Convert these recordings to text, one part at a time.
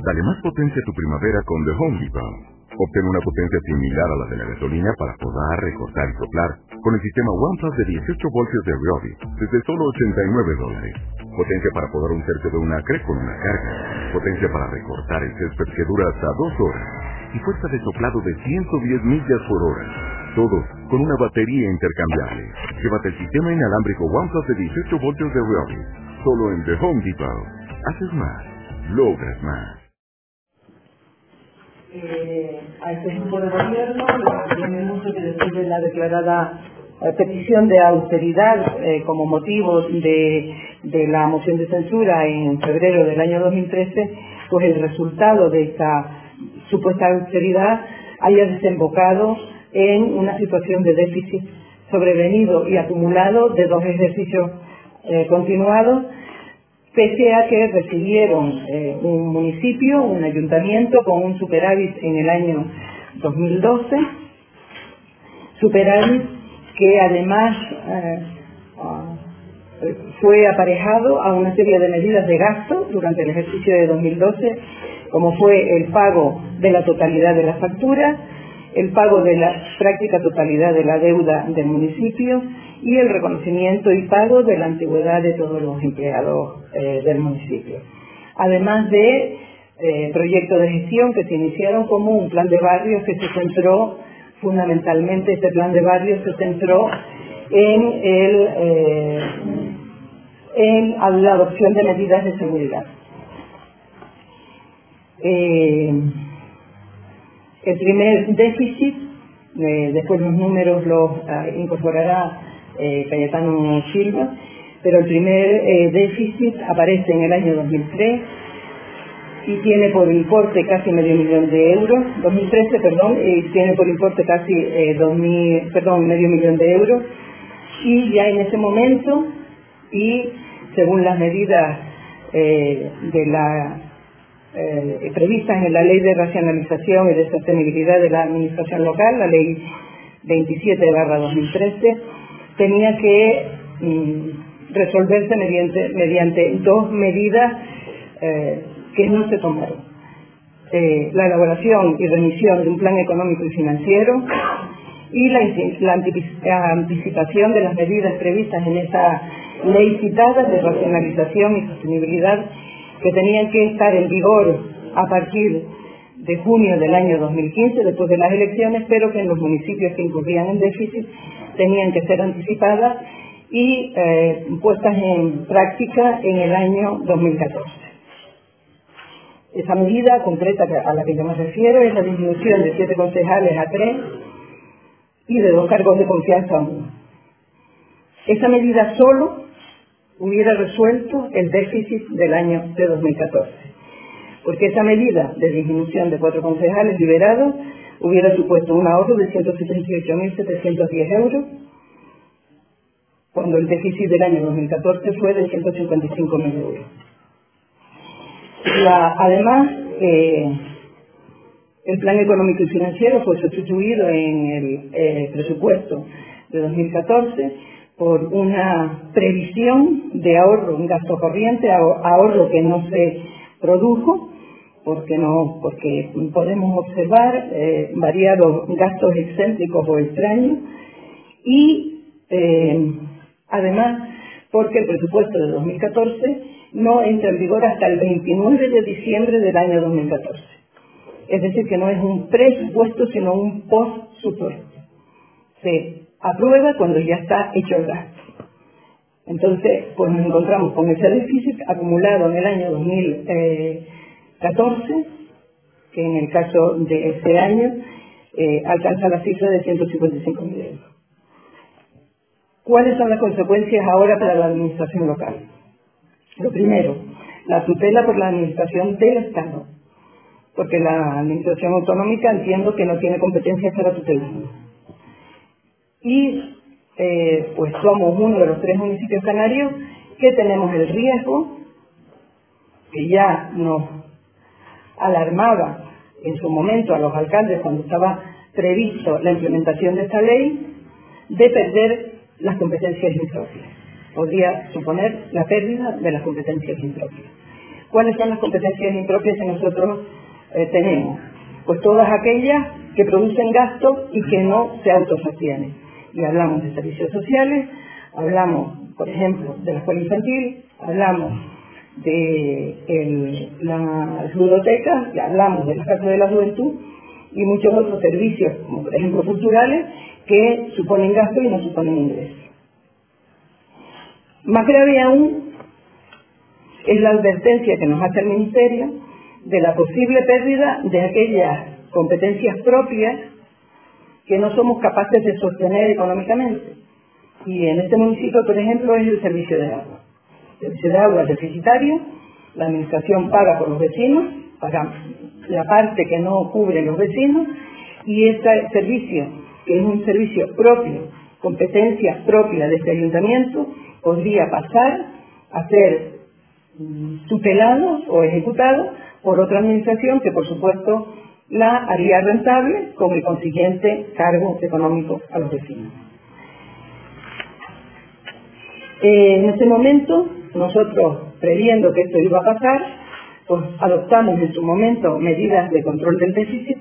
Dale más potencia a tu primavera con The Home Depot. Obtén una potencia similar a la de la gasolina para podar, recortar y soplar con el sistema OnePlus de 18 voltios de Ryobi desde solo 89 dólares. Potencia para podar un tercio de un acre con una carga. Potencia para recortar el césped que dura hasta dos horas. Y fuerza de soplado de 110 millas por hora. Todos con una batería intercambiable. Llévate el sistema inalámbrico OnePlus de 18 voltios de Ryobi. Solo en The Home Depot. Haces más. Logras más eh, a este grupo de gobierno, tiene mucho que después de la declarada eh, petición de austeridad eh, como motivo de, la moción de censura en febrero del año 2013, pues el resultado de esta supuesta austeridad haya desembocado en una situación de déficit sobrevenido y acumulado de dos ejercicios continuados pese a que recibieron eh, un municipio, un ayuntamiento con un superávit en el año 2012, superávit que además eh, ah, fue aparejado a una serie de medidas de gasto durante el ejercicio de 2012, como fue el pago de la totalidad de las facturas, el pago de la práctica totalidad de la deuda del municipio y el reconocimiento y pago de la antigüedad de todos los empleados eh, del municipio. Además de eh, proyectos de gestión que se iniciaron como un plan de barrios que se centró fundamentalmente, este plan de barrios se centró en, el, eh, en la adopción de medidas de seguridad. el primer déficit, después los números los incorporará eh, Cayetano Silva, pero el primer eh, déficit aparece en el año 2003 y tiene por importe casi medio millón de euros, 2013, perdón, y tiene por importe casi eh, perdón, medio millón de euros, y ya en ese momento, y según las medidas eh, la previstas en la ley de racionalización y de sostenibilidad de la administración local, la ley 27 2013, tenía que mm, resolverse mediante, mediante dos medidas eh, que no se tomaron. Eh, la elaboración y remisión de un plan económico y financiero y la, la, anticipación de las medidas previstas en esa ley citada de racionalización y sostenibilidad que tenían que estar en vigor a partir de junio del año 2015, después de las elecciones, pero que en los municipios que incurrían en déficit tenían que ser anticipadas y eh, puestas en práctica en el año 2014. Esa medida concreta a la que yo me refiero es la disminución de siete concejales a tres y de dos cargos de confianza a uno. Esa medida solo hubiera resuelto el déficit del año de 2014, porque esa medida de disminución de cuatro concejales liberados hubiera supuesto un ahorro de 178.710 euros, cuando el déficit del año 2014 fue de 155.000 euros. además, eh, el plan económico y financiero fue sustituido en el eh, presupuesto de 2014 por una previsión de ahorro en gasto corriente, ahorro que no se produjo, porque no, porque podemos observar eh, variados gastos excéntricos o extraños y eh, además porque el presupuesto de 2014 no entra en vigor hasta el 29 de diciembre del año 2014. Es decir, que no es un presupuesto, sino un postsupuesto. Se aprueba cuando ya está hecho el gasto. Entonces, pues nos encontramos con ese déficit acumulado en el año 2014 14, que en el caso de este año eh, alcanza la cifra de 155 mil euros. ¿Cuáles son las consecuencias ahora para la administración local? Lo primero, la tutela por la administración del Estado, porque la administración autonómica entiendo que no tiene competencias para tutelar. Y eh, pues somos uno de los tres municipios canarios que tenemos el riesgo, que ya nos alarmaba en su momento a los alcaldes cuando estaba previsto la implementación de esta ley de perder las competencias impropias. Podría suponer la pérdida de las competencias impropias. ¿Cuáles son las competencias impropias que nosotros eh, tenemos? Pues todas aquellas que producen gasto y que no se autosostienen. Y hablamos de servicios sociales, hablamos, por ejemplo, de la escuela infantil, hablamos de las bibliotecas, hablamos de la Casa de la Juventud y muchos otros servicios, como por ejemplo culturales, que suponen gasto y no suponen ingreso. Más grave aún es la advertencia que nos hace el Ministerio de la posible pérdida de aquellas competencias propias que no somos capaces de sostener económicamente. Y en este municipio, por ejemplo, es el servicio de agua. De agua deficitario, la administración paga por los vecinos, paga la parte que no cubre los vecinos, y este servicio, que es un servicio propio, competencia propia de este ayuntamiento, podría pasar a ser mm, tutelado o ejecutado por otra administración que por supuesto la haría rentable con el consiguiente cargo económico a los vecinos. Eh, en este momento, nosotros, previendo que esto iba a pasar, pues adoptamos en su momento medidas de control del déficit,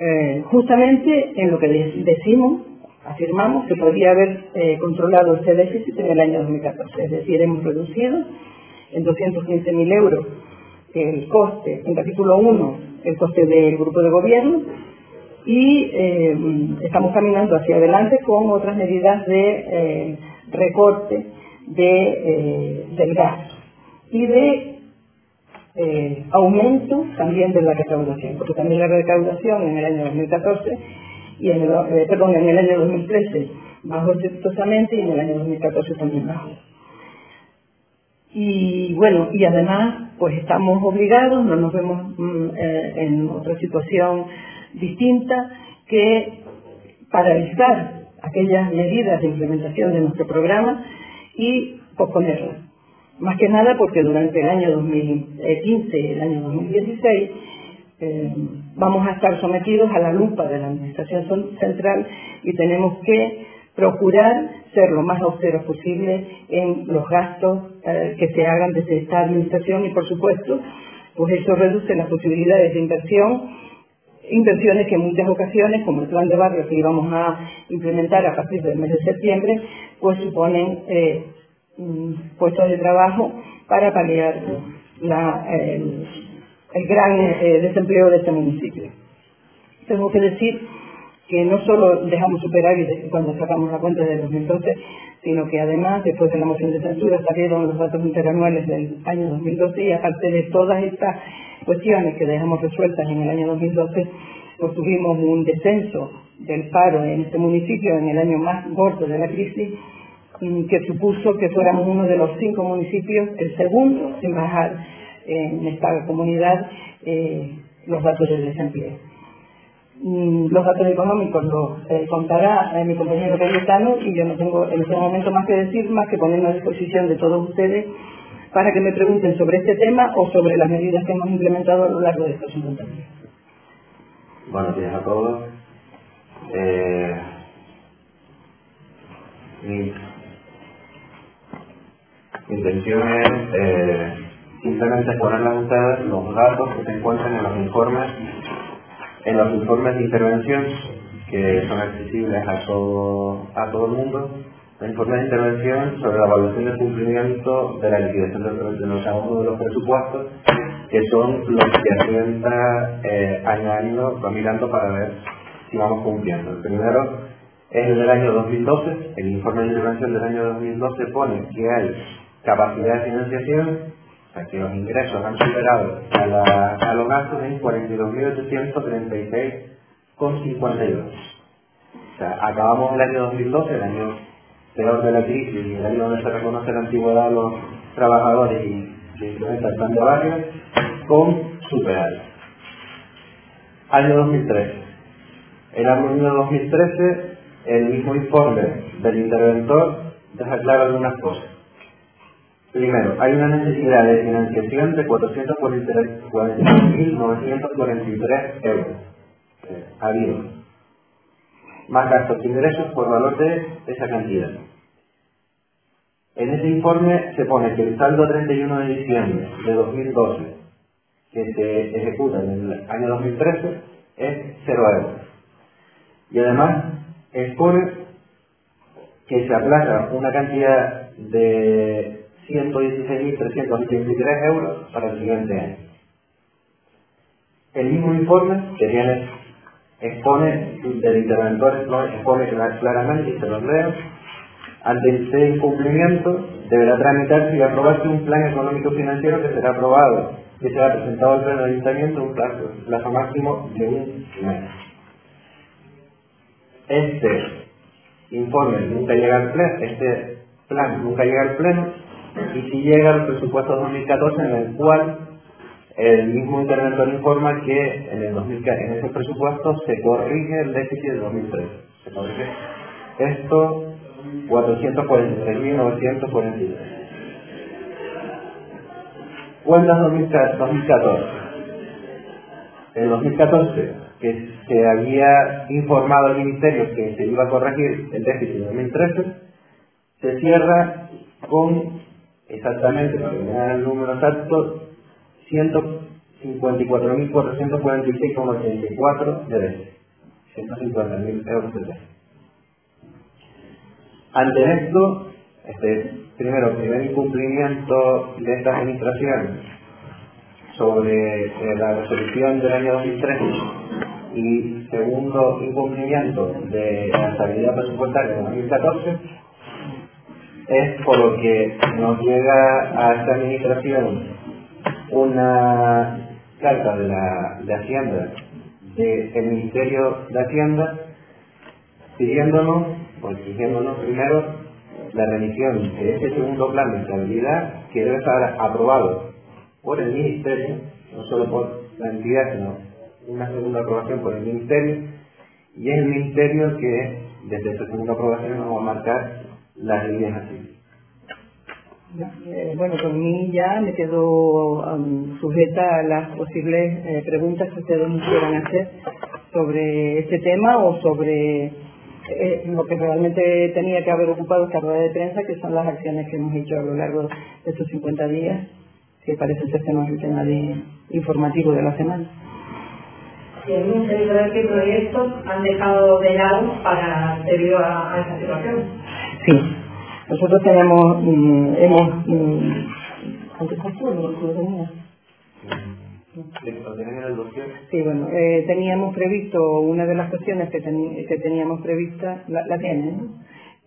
eh, justamente en lo que decimos, afirmamos que podría haber eh, controlado este déficit en el año 2014. Es decir, hemos reducido en 215.000 euros el coste, en capítulo 1, el coste del grupo de gobierno y estamos caminando hacia adelante con otras medidas de recorte de, eh, del gasto y de eh, aumento también de la recaudación, porque también la recaudación en el año 2014 y en el, eh, perdón, en el año 2013 bajó exitosamente y en el año 2014 también bajó. Y bueno, y además pues estamos obligados, no nos vemos mm, en otra situación distinta que paralizar aquellas medidas de implementación de nuestro programa y posponerlas. Más que nada porque durante el año 2015 y el año 2016 eh, vamos a estar sometidos a la lupa de la Administración Central y tenemos que procurar ser lo más austeros posible en los gastos eh, que se hagan desde esta Administración y, por supuesto, pues eso reduce las posibilidades de inversión inversiones que en muchas ocasiones, como el plan de barrio que íbamos a implementar a partir del mes de septiembre, pues suponen eh, mm, puestos de trabajo para paliar el, gran eh, desempleo de este municipio. Tengo que decir que no solo dejamos superar cuando sacamos la cuenta de 2012, sino que además, después de la moción de censura, salieron los datos interanuales del año 2012 y aparte de todas estas cuestiones que dejamos resueltas en el año 2012, pues tuvimos un descenso del paro en este municipio en el año más gordo de la crisis, que supuso que fuéramos uno de los cinco municipios, el segundo en bajar en esta comunidad eh, los datos de desempleo. Mm, los datos económicos los eh, contará eh, mi compañero Cayetano y yo no tengo en este momento más que decir, más que ponerme a disposición de todos ustedes para que me pregunten sobre este tema o sobre las medidas que hemos implementado a lo largo de estos 50 años. Buenos días a todos. Eh, mi, intención es eh, simplemente ponerles a ustedes los datos que se encuentran en los informes en los informes de intervención que son accesibles a todo, a todo el mundo el informe de intervención sobre la evaluación del cumplimiento de la liquidación de los, de los presupuestos, que son los que Hacienda eh, año a año va mirando para ver si vamos cumpliendo. El primero es el del año 2012, el informe de intervención del año 2012 pone que hay capacidad de financiación, o sea que los ingresos han superado a, la, a los gastos en 42.836,52. O sea, acabamos el año 2012, el año peor de la crisis el año donde se reconoce la antigüedad a los trabajadores y se implementa el plan de barrio, con superar. Año 2013. En el año 2013, el mismo informe del interventor deja claro algunas cosas. Primero, hay una necesidad de financiación de 443.943 euros. Eh, habido más gastos de ingresos por valor de esa cantidad. En ese informe se pone que el saldo 31 de diciembre de 2012 que se ejecuta en el año 2013 es 0 euros. Y además expone que se aplaza una cantidad de 116.323 euros para el siguiente año. El mismo informe que tiene, expone, del interventor expone claramente, y se los leo, ante este incumplimiento deberá tramitarse y aprobarse un plan económico financiero que será aprobado, que será presentado al pleno del ayuntamiento un plazo, máximo de un mes. Este informe nunca llega al pleno, este plan nunca llega al pleno, y si llega al presupuesto 2014 en el cual el mismo interventor informa que en, el 2014, en ese presupuesto se corrige el déficit del 2013. Se corrige esto 443.943. Cuentas 2014. En 2014, que se había informado al Ministerio que se iba a corregir el déficit de 2013, se cierra con exactamente, para que el número exacto, 154.446,84 de déficit. 150.000 euros de déficit. Ante esto, este, primero, primer incumplimiento de esta administración sobre eh, la resolución del año 2013 y segundo incumplimiento de la estabilidad presupuestaria de 2014 es por lo que nos llega a esta administración una carta de la de Hacienda del Ministerio de Hacienda pidiéndonos o exigiéndonos primero la remisión de este segundo plan de estabilidad que debe estar aprobado por el Ministerio, no solo por la entidad, sino una segunda aprobación por el Ministerio, y es el Ministerio que desde esa segunda aprobación nos va a marcar las líneas así. Eh, bueno, con mí ya me quedo sujeta a las posibles eh, preguntas que ustedes nos quieran hacer sobre este tema o sobre eh, lo que realmente tenía que haber ocupado esta rueda de prensa, que son las acciones que hemos hecho a lo largo de estos 50 días, que parece ser que no es el tema de, informativo de la semana. Sí, un de qué proyectos han dejado de lado para debido a, a esa situación. Sí, nosotros tenemos, mm, hemos, mm, ¿cuántos Sí, bueno, eh, teníamos previsto, una de las cuestiones que, teníamos prevista, la, la tienen,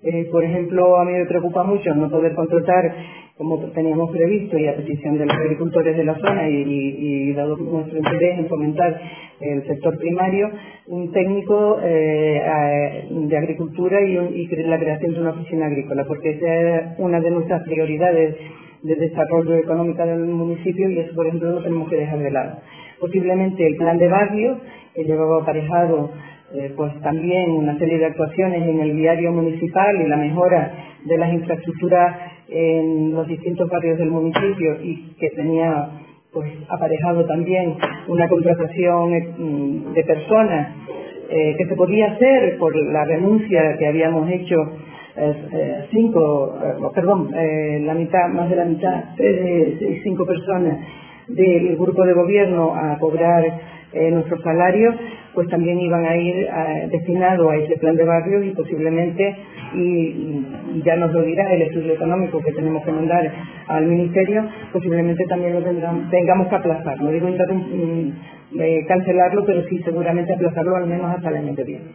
eh, por ejemplo, a mí me preocupa mucho no poder contratar como teníamos previsto y a petición de los agricultores de la zona y, dado nuestro interés en fomentar el sector primario, un técnico eh, de agricultura y, y, la creación de una oficina agrícola, porque esa es una de nuestras prioridades de desarrollo económico del municipio y eso, por ejemplo, no tenemos que dejar de lado. Posiblemente el plan de barrio, que llevaba aparejado eh, pues también una serie de actuaciones en el diario municipal y la mejora de las infraestructuras en los distintos barrios del municipio y que tenía pues aparejado también una contratación eh, de personas eh, que se podía hacer por la renuncia que habíamos hecho eh, cinco, eh, perdón, eh, la mitad, más de la mitad, cinco personas del grupo de gobierno a cobrar nuestros salarios, pues también iban a ir destinados a ese plan de barrio y posiblemente, y, ya nos lo dirá el estudio económico que tenemos que mandar al Ministerio, posiblemente también lo tengamos que aplazar. No digo mm, cancelarlo, pero sí seguramente aplazarlo al menos hasta el año que viene.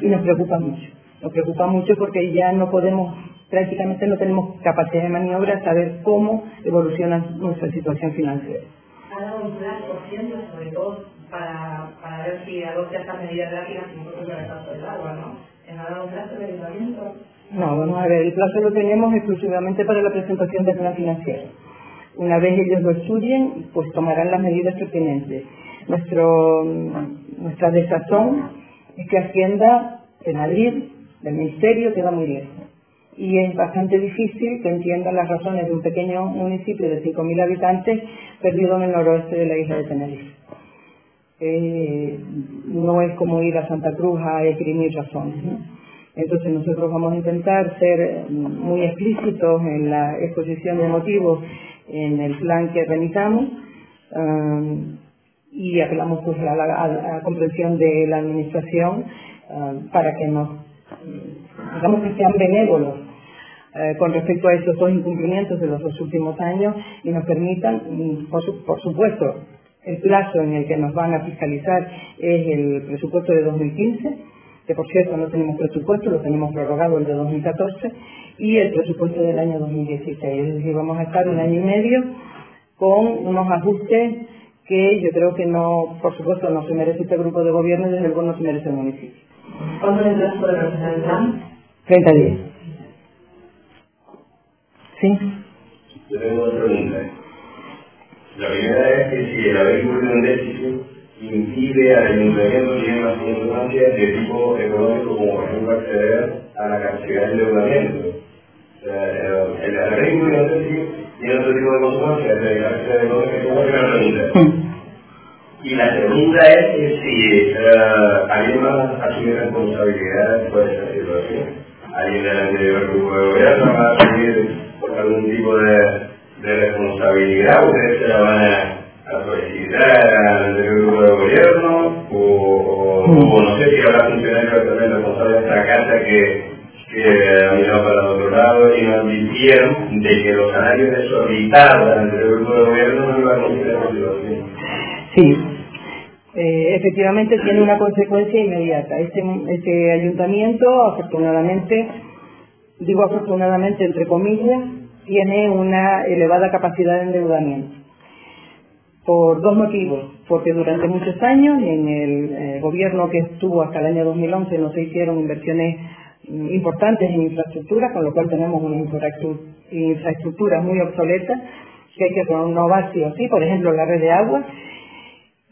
Y nos preocupa mucho. Nos preocupa mucho porque ya no podemos, prácticamente no tenemos capacidad de maniobra saber cómo evoluciona nuestra situación financiera. ¿Ha dado un plan, por cierto, sobre todo para, para ver si adopta estas medidas rápidas como por ejemplo el del agua, ¿no? ¿Ha dado un plazo de ayuntamiento? No, vamos a ver, el plazo lo tenemos exclusivamente para la presentación del plan financiero. Una vez ellos lo estudien, pues tomarán las medidas pertinentes. Nuestro, nuestra desazón es que Hacienda en Madrid del ministerio queda muy lejos. Y es bastante difícil que entiendan las razones de un pequeño municipio de 5.000 habitantes perdido en el noroeste de la isla de Tenerife. Eh, no es como ir a Santa Cruz a esgrimir razones. Entonces nosotros vamos a intentar ser muy explícitos en la exposición de motivos en el plan que remitamos um, y apelamos pues a la, comprensión de la administración um, para que nos digamos que sean benévolos eh, con respecto a esos dos incumplimientos de los dos últimos años y nos permitan, mm, por, supuesto, el plazo en el que nos van a fiscalizar es el presupuesto de 2015, que por cierto no tenemos presupuesto, lo tenemos prorrogado el de 2014, y el presupuesto del año 2016. Es decir, vamos a estar un año y medio con unos ajustes que yo creo que no, por supuesto, no se merece este grupo de gobierno y desde luego no se merece el municipio. ¿Cuándo es el plazo de plan? 30 días. ¿Sí? Yo tengo otra pregunta. La primera es que si el haber incurrido en déficit impide al ayuntamiento tiene más circunstancias de tipo económico como por ejemplo acceder a la capacidad de endeudamiento. O sea, el haber incurrido en déficit tiene otro tipo de consecuencias de la capacidad económica. ¿Cómo se la pregunta? Y la segunda es que si uh, alguien más asume responsabilidad por esta situación. Alguien del anterior grupo de gobierno va a asumir algún tipo de, de responsabilidad, ustedes se la van a, solicitar al anterior grupo de gobierno, o, no sé si habrá funcionarios también responsables de esta casa que, que han mirado para el otro lado y nos advirtieron de que los salarios desorbitados al anterior grupo de gobierno no iban a considerar la situación. Sí, eh, efectivamente tiene una consecuencia inmediata. Este, este ayuntamiento, afortunadamente, digo afortunadamente entre comillas, tiene una elevada capacidad de endeudamiento. Por dos motivos. Porque durante muchos años, en el eh, gobierno que estuvo hasta el año 2011, no se hicieron inversiones mm, importantes en infraestructura, con lo cual tenemos una infraestructura muy obsoleta que hay que renovar sí o sí, por ejemplo la red de agua,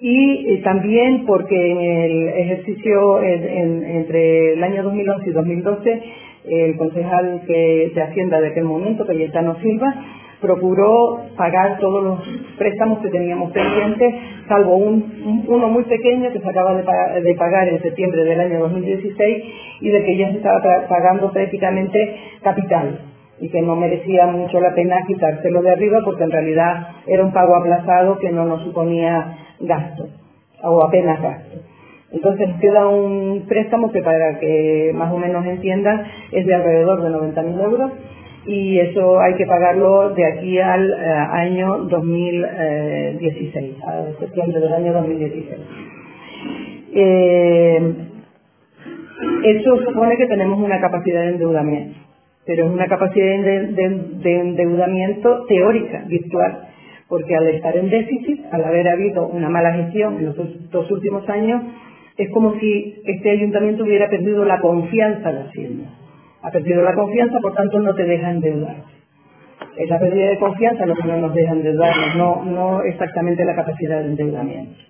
y eh, también porque en el ejercicio entre el año 2011 y 2012 el concejal que, de Hacienda de aquel momento, Cayetano Silva, procuró pagar todos los préstamos que teníamos pendientes, salvo un, uno muy pequeño que se acaba de, pagar en septiembre del año 2016 y de que ya se estaba pagando prácticamente capital y que no merecía mucho la pena quitárselo de arriba porque en realidad era un pago aplazado que no nos suponía gasto o apenas gasto. Entonces queda un préstamo que para que más o menos entiendan es de alrededor de 90.000 euros y eso hay que pagarlo de aquí al eh, año 2016, a septiembre del año 2016. Eh, eso supone que tenemos una capacidad de endeudamiento, pero es una capacidad de endeudamiento teórica, virtual porque al estar en déficit, al haber habido una mala gestión en los dos últimos años, es como si este ayuntamiento hubiera perdido la confianza de Hacienda. Ha perdido la confianza, por tanto no te deja endeudar. Es la pérdida de confianza lo que no nos deja endeudarnos, no, no exactamente la capacidad de endeudamiento.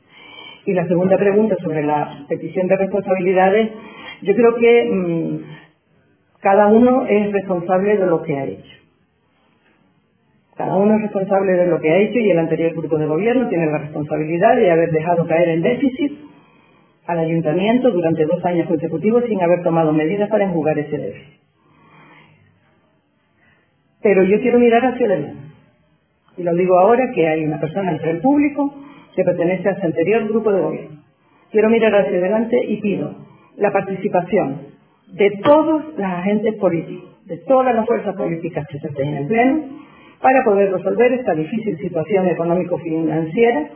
Y la segunda pregunta sobre la petición de responsabilidades, yo creo que mm, cada uno es responsable de lo que ha hecho. Cada uno es responsable de lo que ha hecho y el anterior grupo de gobierno tiene la responsabilidad de haber dejado caer en déficit al ayuntamiento durante dos años consecutivos sin haber tomado medidas para enjugar ese déficit. Pero yo quiero mirar hacia adelante. Y lo digo ahora que hay una persona entre el público que pertenece a ese anterior grupo de gobierno. Quiero mirar hacia adelante y pido la participación de todos los agentes políticos, de todas las fuerzas políticas que se en el Pleno, para poder resolver esta difícil situación económico-financiera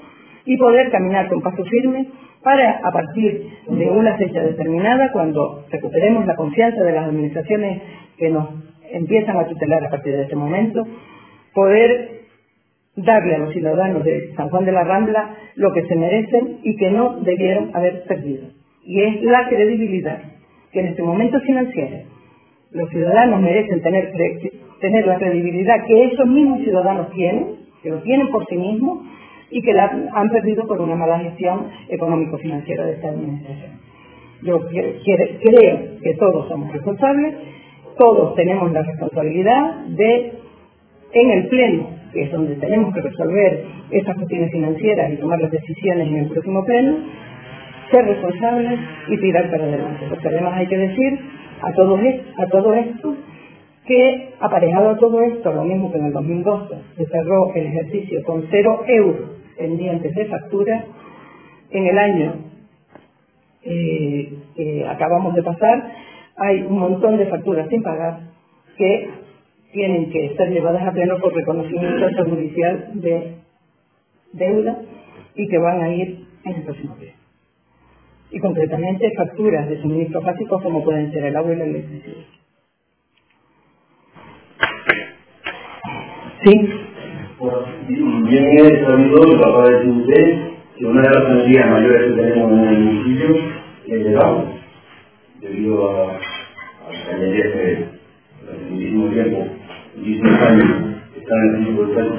y poder caminar con paso firme para, a partir de una fecha determinada, cuando recuperemos la confianza de las administraciones que nos empiezan a tutelar a partir de ese momento, poder darle a los ciudadanos de San Juan de la Rambla lo que se merecen y que no debieron haber perdido. Y es la credibilidad que en este momento financiero los ciudadanos merecen tener tener la credibilidad que esos mismos ciudadanos tienen, que lo tienen por sí mismos y que la han perdido por una mala gestión económico-financiera de esta administración. Yo creo que todos somos responsables, todos tenemos la responsabilidad de, en el pleno, que es donde tenemos que resolver esas cuestiones financieras y tomar las decisiones en el próximo pleno, ser responsables y tirar para adelante. Porque además hay que decir a todo, a todo esto que aparejado a todo esto, lo mismo que en el 2012, se cerró el ejercicio con cero euros pendientes de factura, en el año eh, que acabamos de pasar hay un montón de facturas sin pagar que tienen que ser llevadas a pleno por reconocimiento judicial de deuda y que van a ir en el próximo día. Y concretamente facturas de suministros básicos como pueden ser el agua y la electricidad. Sí. Bien he sabido, papá de que una de las energías mayores que tenemos en el municipio es el agua, debido a, a la cañería que hace muchísimo tiempo, muchísimos años, están en el de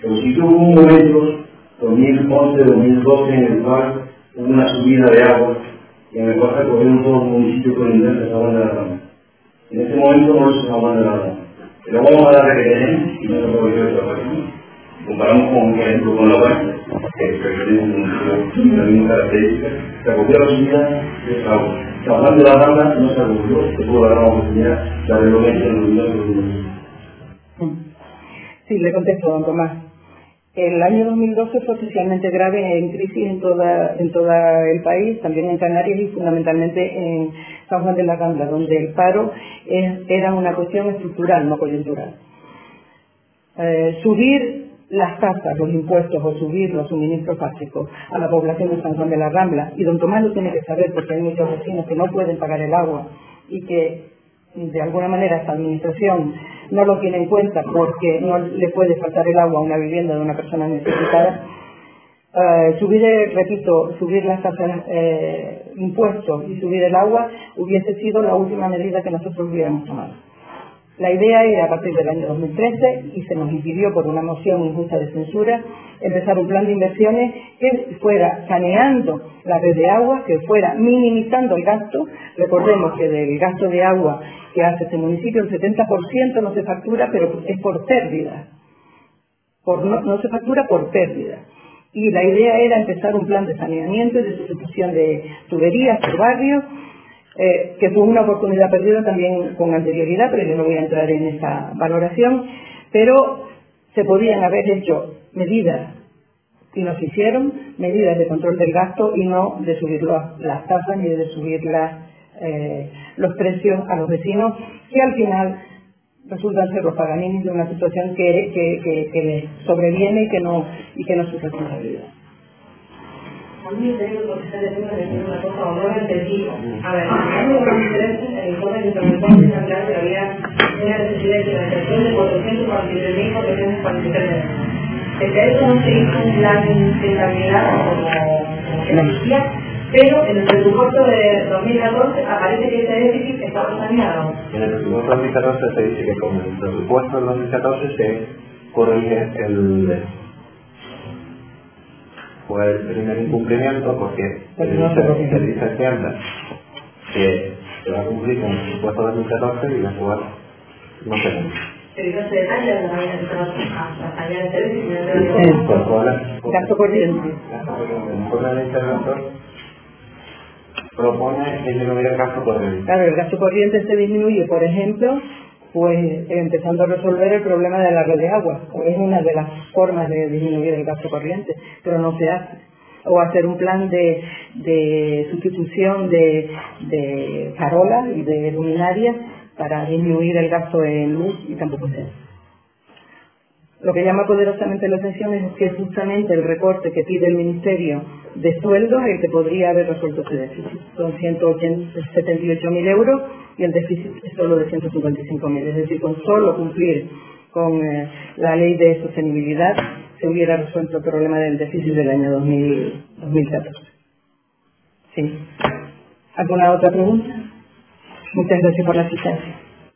Pero si tuvo un momento, 2011-2012, en el cual hubo una subida de agua, y en el cual se corrieron todos los municipios con el de la Rama. En ese momento no se llamaban de la Rama. Pero vamos a darle que tenemos y no otra parte. Comparamos con, por ejemplo, con la huerta, que es la misma característica, se acogió la subida de. Hablando de la banda, no se acogió, se pudo dar la oportunidad de la relocación en los municipios. Sí, le contesto, don Tomás. El año 2012 fue especialmente grave en crisis en toda, todo el país, también en Canarias y fundamentalmente en San Juan de la Rambla, donde el paro era una cuestión estructural, no coyuntural. Eh, subir las tasas, los impuestos o subir los suministros básicos a la población de San Juan de la Rambla, y don Tomás lo tiene que saber porque hay muchos vecinos que no pueden pagar el agua y que de alguna manera esta administración no lo tiene en cuenta porque no le puede faltar el agua a una vivienda de una persona necesitada, eh, subir, repito, subir las tasas, eh, impuestos y subir el agua hubiese sido la última medida que nosotros hubiéramos tomado. La idea era a partir del año 2013 y se nos impidió por una moción injusta de censura empezar un plan de inversiones que fuera saneando la red de agua, que fuera minimizando el gasto. Recordemos que del gasto de agua que hace este municipio el 70% no se factura, pero es por pérdida. Por no, se factura por pérdida. Y la idea era empezar un plan de saneamiento y de sustitución de tuberías por barrios eh, que fue una oportunidad perdida también con anterioridad, pero yo no voy a entrar en esa valoración, pero se podían haber hecho medidas y nos hicieron medidas de control del gasto y no de subir las tasas ni de subir eh, los precios a los vecinos, que al final resultan ser los paganinis de una situación que, que, que, sobreviene y que no, y que no es su responsabilidad. A mí me tengo que estar de decir una cosa, o no lo entendí. A ver, hay una diferencia en el informe de intervención de Santiago que había una necesidad de financiación de 443.443 euros. Desde eso no se hizo un plan de estabilidad como, se decía, pero en el presupuesto de 2014 aparece que ese déficit estaba saneado. En el presupuesto de 2014 se dice que con el presupuesto de 2014 se corrige el fue el primer incumplimiento porque se dice, Hacienda que se va a cumplir con el presupuesto de 2014 y después no se cumple. Pero no se detalla la manera que se va a allá de servicio. Gasto corriente. El interventor propone disminuir el gasto corriente. Claro, el gasto corriente se disminuye, por ejemplo, pues empezando a resolver el problema de la red de agua. Es una de las formas de disminuir el gasto corriente, pero no se hace. O hacer un plan de, sustitución de, de farolas y de luminarias para disminuir el gasto en luz y tampoco se hace. Lo que llama poderosamente la atención es que justamente el recorte que pide el Ministerio de sueldos el que podría haber resuelto ese déficit. Son 178.000 euros y el déficit es solo de 155.000. Es decir, con solo cumplir con eh, la ley de sostenibilidad se hubiera resuelto el problema del déficit del año 2014. ¿Sí? ¿Alguna otra pregunta? Muchas gracias por la asistencia.